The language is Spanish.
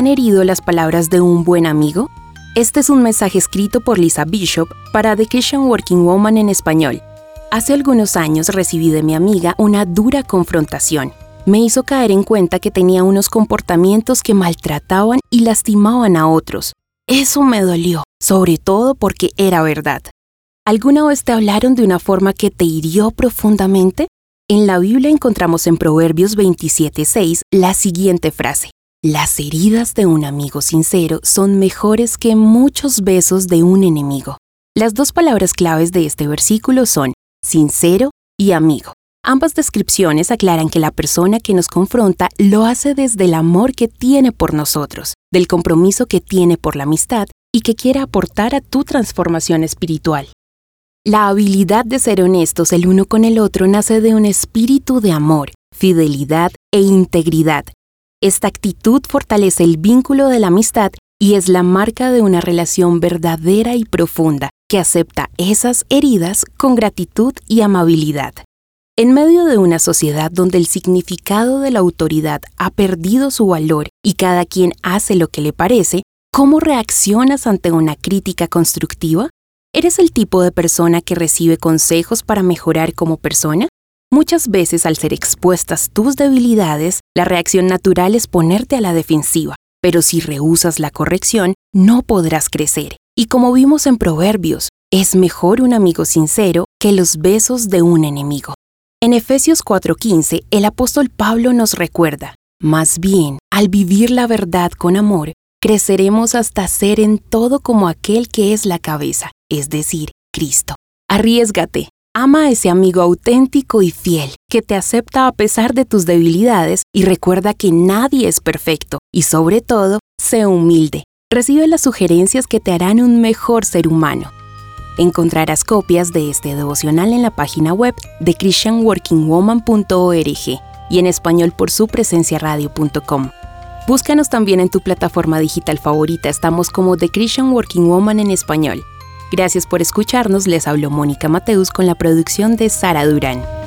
han herido las palabras de un buen amigo? Este es un mensaje escrito por Lisa Bishop para The Christian Working Woman en español. Hace algunos años recibí de mi amiga una dura confrontación. Me hizo caer en cuenta que tenía unos comportamientos que maltrataban y lastimaban a otros. Eso me dolió, sobre todo porque era verdad. ¿Alguna vez te hablaron de una forma que te hirió profundamente? En la Biblia encontramos en Proverbios 27:6 la siguiente frase. Las heridas de un amigo sincero son mejores que muchos besos de un enemigo. Las dos palabras claves de este versículo son sincero y amigo. Ambas descripciones aclaran que la persona que nos confronta lo hace desde el amor que tiene por nosotros, del compromiso que tiene por la amistad y que quiere aportar a tu transformación espiritual. La habilidad de ser honestos el uno con el otro nace de un espíritu de amor, fidelidad e integridad esta actitud fortalece el vínculo de la amistad y es la marca de una relación verdadera y profunda que acepta esas heridas con gratitud y amabilidad. En medio de una sociedad donde el significado de la autoridad ha perdido su valor y cada quien hace lo que le parece, ¿cómo reaccionas ante una crítica constructiva? ¿Eres el tipo de persona que recibe consejos para mejorar como persona? Muchas veces al ser expuestas tus debilidades, la reacción natural es ponerte a la defensiva, pero si rehusas la corrección, no podrás crecer. Y como vimos en Proverbios, es mejor un amigo sincero que los besos de un enemigo. En Efesios 4:15, el apóstol Pablo nos recuerda, más bien, al vivir la verdad con amor, creceremos hasta ser en todo como aquel que es la cabeza, es decir, Cristo. Arriesgate, Ama a ese amigo auténtico y fiel, que te acepta a pesar de tus debilidades y recuerda que nadie es perfecto y sobre todo, sé humilde. Recibe las sugerencias que te harán un mejor ser humano. Encontrarás copias de este devocional en la página web de christianworkingwoman.org y en español por su presencia radio.com. Búscanos también en tu plataforma digital favorita, estamos como The Christian Working Woman en español. Gracias por escucharnos, les habló Mónica Mateus con la producción de Sara Durán.